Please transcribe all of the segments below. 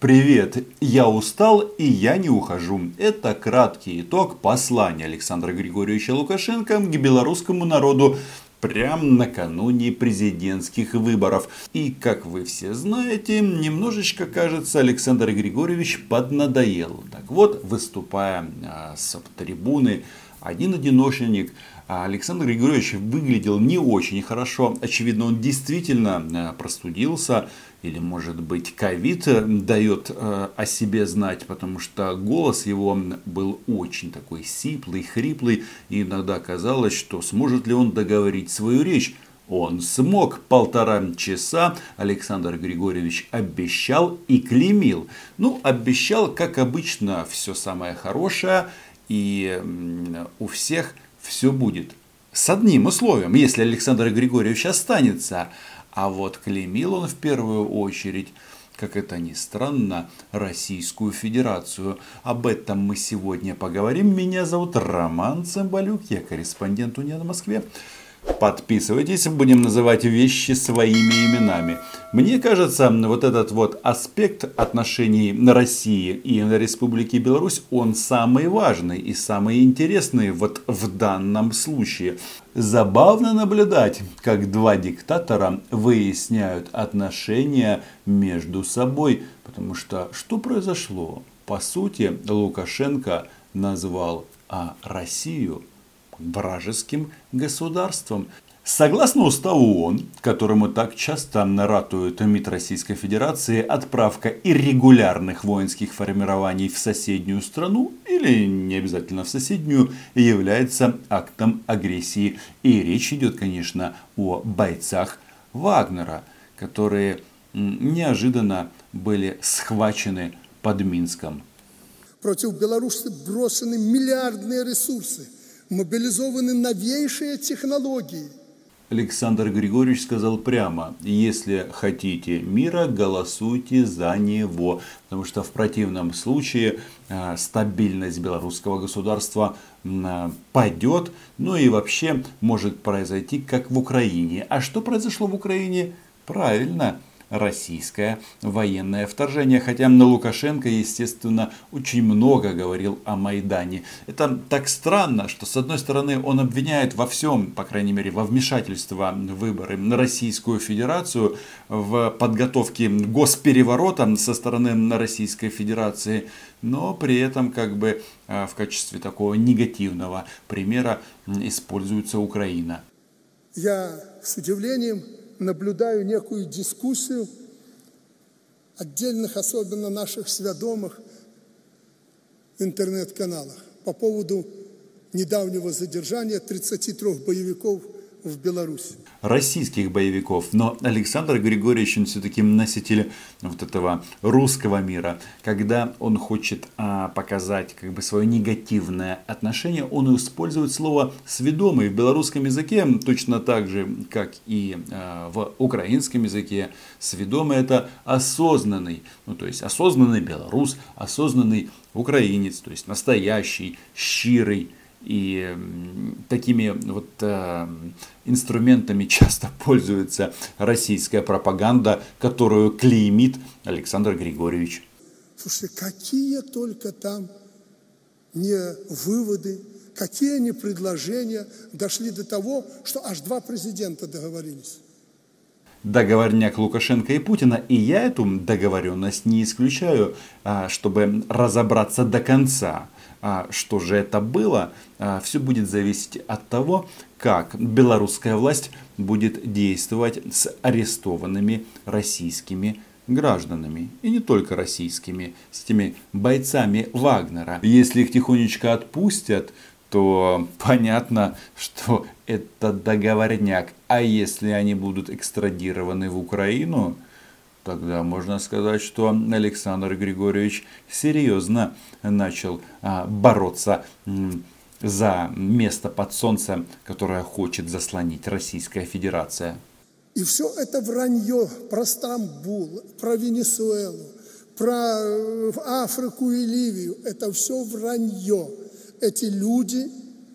Привет, я устал и я не ухожу. Это краткий итог послания Александра Григорьевича Лукашенко к белорусскому народу прямо накануне президентских выборов. И, как вы все знаете, немножечко, кажется, Александр Григорьевич поднадоел. Так вот, выступая а, с трибуны, один одиночник а Александр Григорьевич выглядел не очень хорошо. Очевидно, он действительно а, простудился. Или, может быть, ковид дает о себе знать, потому что голос его был очень такой сиплый, хриплый. И иногда казалось, что сможет ли он договорить свою речь. Он смог полтора часа. Александр Григорьевич обещал и клеймил. Ну, обещал, как обычно, все самое хорошее. И у всех все будет. С одним условием, если Александр Григорьевич останется. А вот клеймил он в первую очередь, как это ни странно, Российскую Федерацию. Об этом мы сегодня поговорим. Меня зовут Роман Цымбалюк, я корреспондент Униан в Москве. Подписывайтесь, будем называть вещи своими именами. Мне кажется, вот этот вот аспект отношений на России и на Республике Беларусь, он самый важный и самый интересный вот в данном случае. Забавно наблюдать, как два диктатора выясняют отношения между собой, потому что что произошло? По сути, Лукашенко назвал а Россию вражеским государством. Согласно уставу ООН, которому так часто ратует МИД Российской Федерации, отправка иррегулярных воинских формирований в соседнюю страну, или не обязательно в соседнюю, является актом агрессии. И речь идет, конечно, о бойцах Вагнера, которые неожиданно были схвачены под Минском. Против Беларуси брошены миллиардные ресурсы – мобилизованы новейшие технологии. Александр Григорьевич сказал прямо, если хотите мира, голосуйте за него. Потому что в противном случае э, стабильность белорусского государства э, пойдет. Ну и вообще может произойти, как в Украине. А что произошло в Украине? Правильно, российское военное вторжение. Хотя на Лукашенко, естественно, очень много говорил о Майдане. Это так странно, что с одной стороны он обвиняет во всем, по крайней мере, во вмешательство в выборы на Российскую Федерацию, в подготовке госпереворота со стороны Российской Федерации, но при этом как бы а, в качестве такого негативного примера используется Украина. Я с удивлением наблюдаю некую дискуссию отдельных, особенно наших сведомых интернет-каналах по поводу недавнего задержания 33 боевиков – в Беларуси. Российских боевиков. Но Александр Григорьевич, он все-таки носитель вот этого русского мира. Когда он хочет а, показать как бы свое негативное отношение, он использует слово «сведомый» в белорусском языке, точно так же, как и а, в украинском языке. Сведомый это осознанный, ну то есть осознанный белорус, осознанный украинец, то есть настоящий, щирый, и такими вот э, инструментами часто пользуется российская пропаганда, которую клеймит Александр Григорьевич. Слушайте, какие только там не выводы, какие не предложения дошли до того, что аж два президента договорились договорняк Лукашенко и Путина. И я эту договоренность не исключаю, а, чтобы разобраться до конца. А что же это было, а, все будет зависеть от того, как белорусская власть будет действовать с арестованными российскими гражданами. И не только российскими, с этими бойцами Вагнера. Если их тихонечко отпустят, то понятно, что это договорняк. А если они будут экстрадированы в Украину, Тогда можно сказать, что Александр Григорьевич серьезно начал а, бороться за место под солнцем, которое хочет заслонить Российская Федерация. И все это вранье про Стамбул, про Венесуэлу, про э, Африку и Ливию. Это все вранье. Эти люди,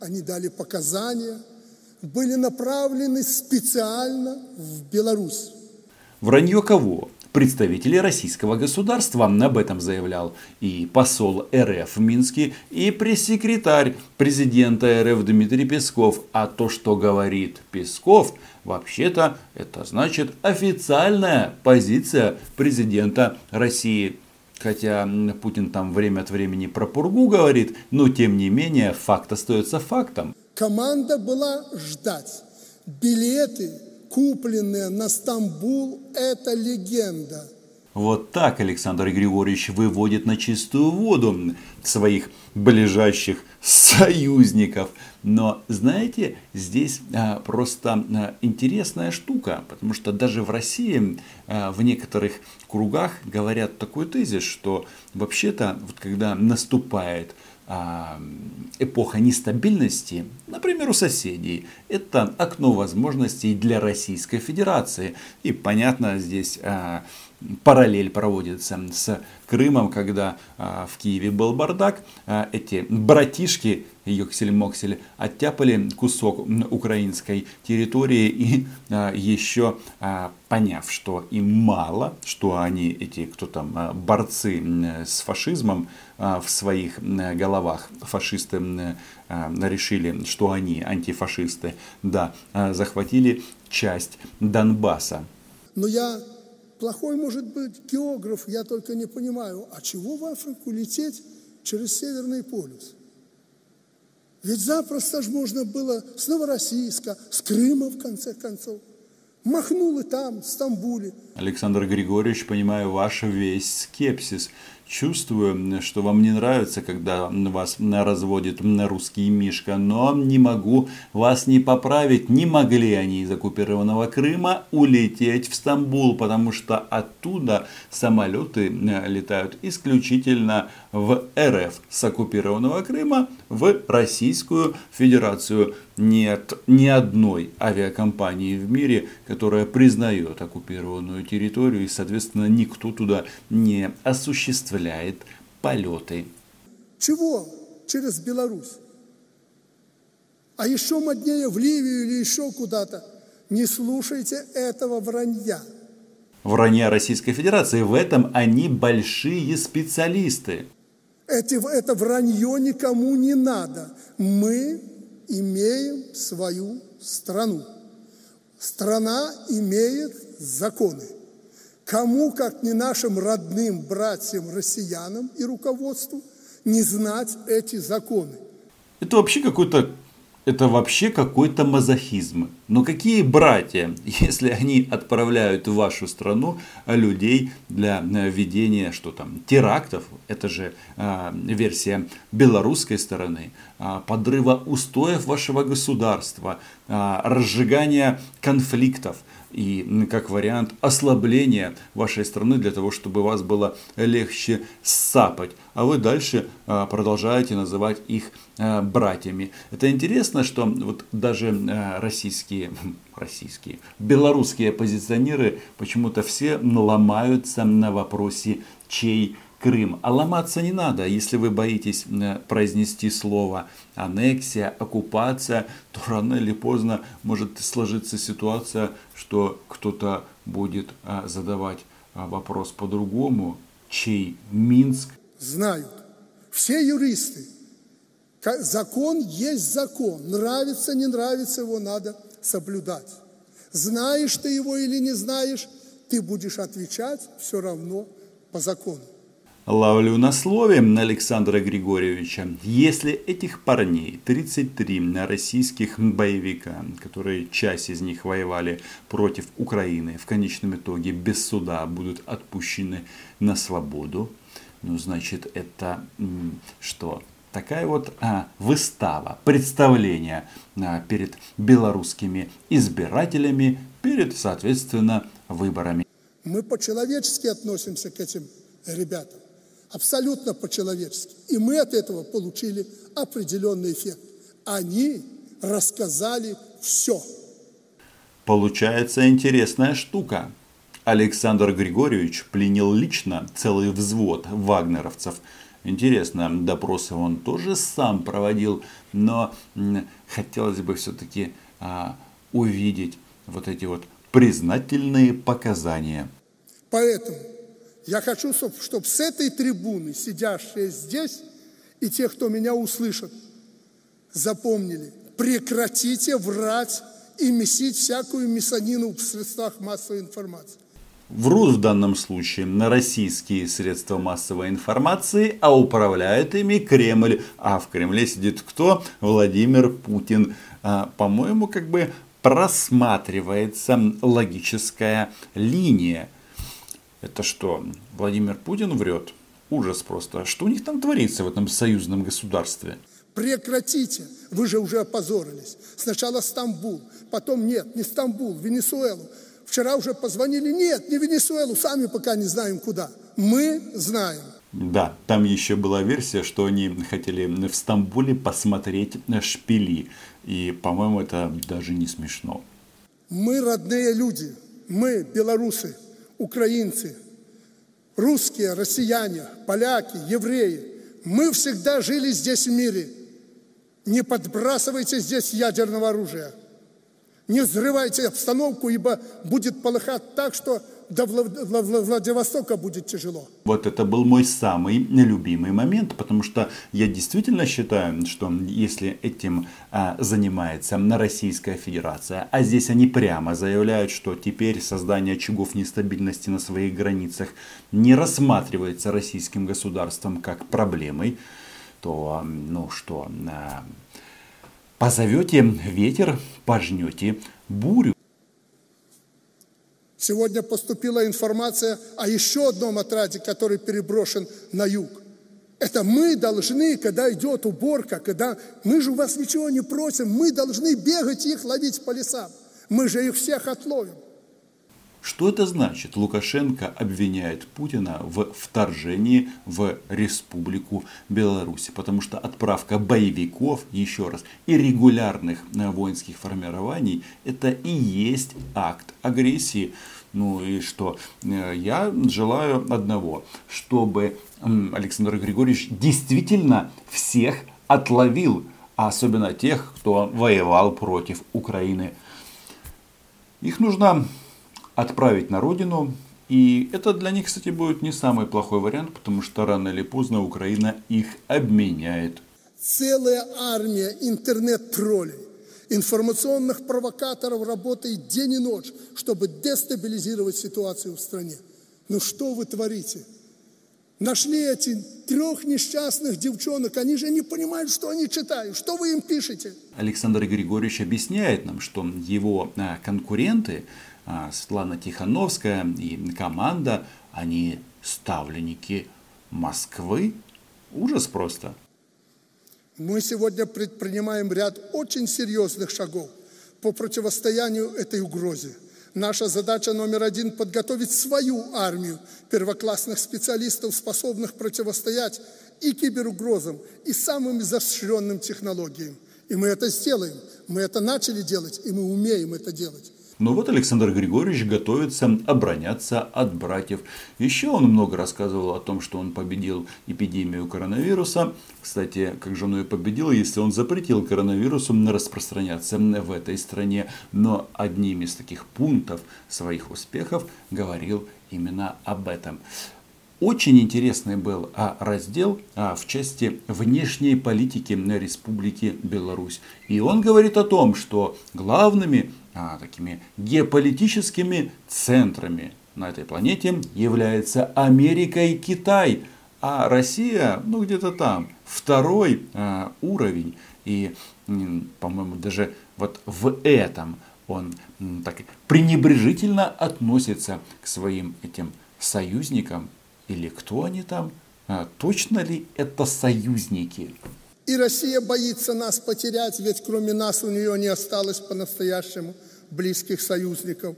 они дали показания, были направлены специально в Беларусь. Вранье кого? представителей российского государства. Об этом заявлял и посол РФ в Минске, и пресс-секретарь президента РФ Дмитрий Песков. А то, что говорит Песков, вообще-то это значит официальная позиция президента России. Хотя Путин там время от времени про пургу говорит, но тем не менее факт остается фактом. Команда была ждать. Билеты, купленные на Стамбул, это легенда. Вот так Александр Григорьевич выводит на чистую воду своих ближайших союзников. Но знаете, здесь а, просто а, интересная штука, потому что даже в России а, в некоторых кругах говорят такой тезис, что вообще-то вот когда наступает эпоха нестабильности, например, у соседей, это окно возможностей для Российской Федерации. И понятно, здесь параллель проводится с Крымом, когда а, в Киеве был бардак, а, эти братишки Йоксель-Моксель оттяпали кусок украинской территории. И а, еще поняв, что им мало, что они эти, кто там, борцы с фашизмом в своих головах, фашисты решили, что они антифашисты, да, захватили часть Донбасса. Но я Плохой может быть географ, я только не понимаю, а чего в Африку лететь через Северный полюс? Ведь запросто же можно было с Новороссийска, с Крыма, в конце концов. Махнул и там, в Стамбуле. Александр Григорьевич, понимаю ваш весь скепсис. Чувствую, что вам не нравится, когда вас разводит русский мишка, но не могу вас не поправить. Не могли они из оккупированного Крыма улететь в Стамбул, потому что оттуда самолеты э, летают исключительно в РФ с оккупированного Крыма в Российскую Федерацию. Нет ни одной авиакомпании в мире, которая признает оккупированную территорию и, соответственно, никто туда не осуществляет полеты. Чего через Беларусь? А еще моднее в Ливию или еще куда-то. Не слушайте этого вранья. Вранья Российской Федерации. В этом они большие специалисты. Эти, это вранье никому не надо. Мы имеем свою страну. Страна имеет законы. Кому, как не нашим родным братьям россиянам и руководству, не знать эти законы? Это вообще какой-то это вообще какой-то мазохизм. Но какие братья, если они отправляют в вашу страну людей для э, ведения что там, терактов, это же э, версия белорусской стороны, э, подрыва устоев вашего государства, э, разжигания конфликтов – и как вариант ослабления вашей страны для того, чтобы вас было легче сапать. А вы дальше а, продолжаете называть их а, братьями. Это интересно, что вот даже а, российские, российские, белорусские оппозиционеры почему-то все ломаются на вопросе, чей Крым. А ломаться не надо. Если вы боитесь произнести слово аннексия, оккупация, то рано или поздно может сложиться ситуация, что кто-то будет а, задавать а, вопрос по-другому, чей Минск. Знают. Все юристы. Закон есть закон. Нравится, не нравится, его надо соблюдать. Знаешь ты его или не знаешь, ты будешь отвечать все равно по закону. Ловлю на слове Александра Григорьевича. Если этих парней, 33 российских боевика, которые часть из них воевали против Украины, в конечном итоге без суда будут отпущены на свободу, ну, значит, это что? Такая вот а, выстава, представление а, перед белорусскими избирателями, перед, соответственно, выборами. Мы по-человечески относимся к этим ребятам абсолютно по-человечески. И мы от этого получили определенный эффект. Они рассказали все. Получается интересная штука. Александр Григорьевич пленил лично целый взвод вагнеровцев. Интересно, допросы он тоже сам проводил, но хотелось бы все-таки а, увидеть вот эти вот признательные показания. Поэтому я хочу, чтобы с этой трибуны, сидящие здесь, и те, кто меня услышат, запомнили, прекратите врать и месить всякую мясонину в средствах массовой информации. Врут в данном случае на российские средства массовой информации, а управляет ими Кремль. А в Кремле сидит кто? Владимир Путин. А, по-моему, как бы просматривается логическая линия. Это что, Владимир Путин врет? Ужас просто. Что у них там творится в этом союзном государстве? Прекратите. Вы же уже опозорились. Сначала Стамбул, потом нет, не Стамбул, Венесуэлу. Вчера уже позвонили, нет, не Венесуэлу, сами пока не знаем куда. Мы знаем. Да, там еще была версия, что они хотели в Стамбуле посмотреть шпили. И, по-моему, это даже не смешно. Мы родные люди. Мы белорусы, украинцы, русские, россияне, поляки, евреи. Мы всегда жили здесь в мире. Не подбрасывайте здесь ядерного оружия. Не взрывайте обстановку, ибо будет полыхать так, что до Владивостока будет тяжело. Вот это был мой самый любимый момент, потому что я действительно считаю, что если этим а, занимается Российская Федерация, а здесь они прямо заявляют, что теперь создание очагов нестабильности на своих границах не рассматривается российским государством как проблемой, то, ну что, а, позовете ветер, пожнете бурю. Сегодня поступила информация о еще одном отряде, который переброшен на юг. Это мы должны, когда идет уборка, когда мы же у вас ничего не просим, мы должны бегать их ловить по лесам. Мы же их всех отловим. Что это значит? Лукашенко обвиняет Путина в вторжении в Республику Беларусь. Потому что отправка боевиков, еще раз, и регулярных э, воинских формирований, это и есть акт агрессии. Ну и что? Э, я желаю одного, чтобы Александр Григорьевич действительно всех отловил, а особенно тех, кто воевал против Украины. Их нужно отправить на родину. И это для них, кстати, будет не самый плохой вариант, потому что рано или поздно Украина их обменяет. Целая армия интернет-троллей, информационных провокаторов работает день и ночь, чтобы дестабилизировать ситуацию в стране. Ну что вы творите? Нашли эти трех несчастных девчонок, они же не понимают, что они читают. Что вы им пишете? Александр Григорьевич объясняет нам, что его а, конкуренты Светлана Тихановская и команда, они ставленники Москвы. Ужас просто. Мы сегодня предпринимаем ряд очень серьезных шагов по противостоянию этой угрозе. Наша задача номер один – подготовить свою армию первоклассных специалистов, способных противостоять и киберугрозам, и самым изощренным технологиям. И мы это сделаем. Мы это начали делать, и мы умеем это делать. Но вот Александр Григорьевич готовится обороняться от братьев. Еще он много рассказывал о том, что он победил эпидемию коронавируса. Кстати, как же он ее победил, если он запретил коронавирусу распространяться в этой стране. Но одним из таких пунктов своих успехов говорил именно об этом. Очень интересный был а, раздел а, в части внешней политики Республики Беларусь. И он говорит о том, что главными а, такими геополитическими центрами на этой планете является Америка и Китай. А Россия, ну где-то там, второй а, уровень. И, по-моему, даже вот в этом он так пренебрежительно относится к своим этим союзникам. Или кто они там? А, точно ли это союзники? И Россия боится нас потерять, ведь кроме нас у нее не осталось по-настоящему – близких союзников.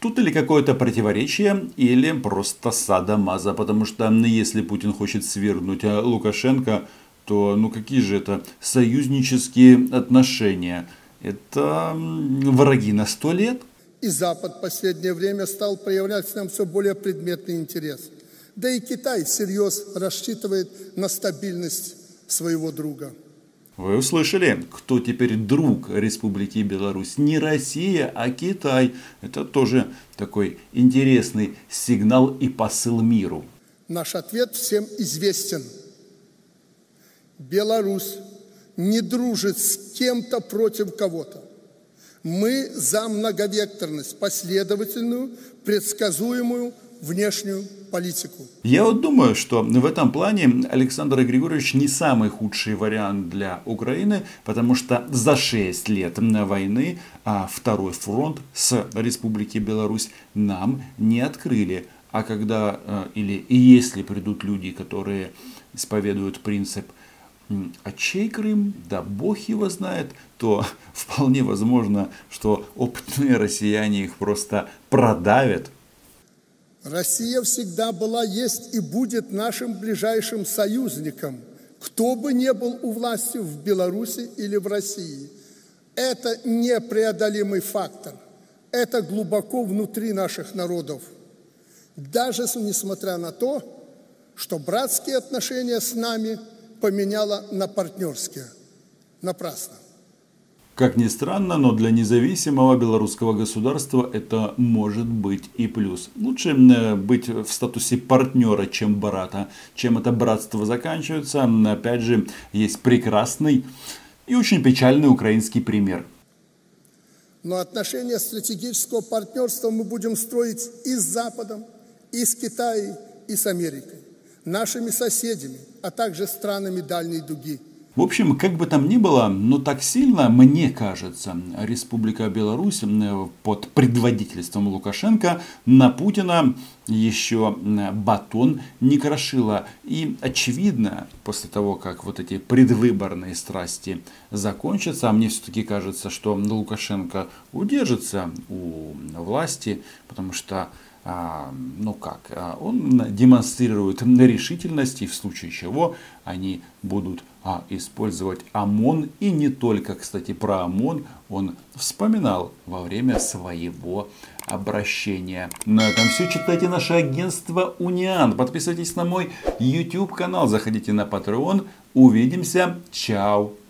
Тут или какое-то противоречие, или просто сада-маза, потому что если Путин хочет свергнуть а Лукашенко, то ну какие же это союзнические отношения? Это враги на сто лет? И Запад в последнее время стал проявлять к нам все более предметный интерес. Да и Китай всерьез рассчитывает на стабильность своего друга. Вы услышали, кто теперь друг Республики Беларусь? Не Россия, а Китай. Это тоже такой интересный сигнал и посыл миру. Наш ответ всем известен. Беларусь не дружит с кем-то против кого-то. Мы за многовекторность, последовательную, предсказуемую внешнюю политику. Я вот думаю, что в этом плане Александр Григорьевич не самый худший вариант для Украины, потому что за 6 лет войны а второй фронт с Республики Беларусь нам не открыли. А когда э, или и если придут люди, которые исповедуют принцип а чей Крым, да бог его знает, то вполне возможно, что опытные россияне их просто продавят. Россия всегда была, есть и будет нашим ближайшим союзником, кто бы ни был у власти в Беларуси или в России. Это непреодолимый фактор. Это глубоко внутри наших народов. Даже несмотря на то, что братские отношения с нами – поменяла на партнерские. Напрасно. Как ни странно, но для независимого белорусского государства это может быть и плюс. Лучше э, быть в статусе партнера, чем брата. Чем это братство заканчивается, опять же, есть прекрасный и очень печальный украинский пример. Но отношения стратегического партнерства мы будем строить и с Западом, и с Китаем, и с Америкой нашими соседями, а также странами дальней дуги. В общем, как бы там ни было, но так сильно, мне кажется, Республика Беларусь под предводительством Лукашенко на Путина еще батон не крошила. И очевидно, после того, как вот эти предвыборные страсти закончатся, а мне все-таки кажется, что Лукашенко удержится у власти, потому что а, ну как, а, он демонстрирует решительность и в случае чего они будут а, использовать ОМОН. И не только, кстати, про ОМОН он вспоминал во время своего обращения. На этом все. Читайте наше агентство Униан. Подписывайтесь на мой YouTube канал. Заходите на Patreon. Увидимся. Чао.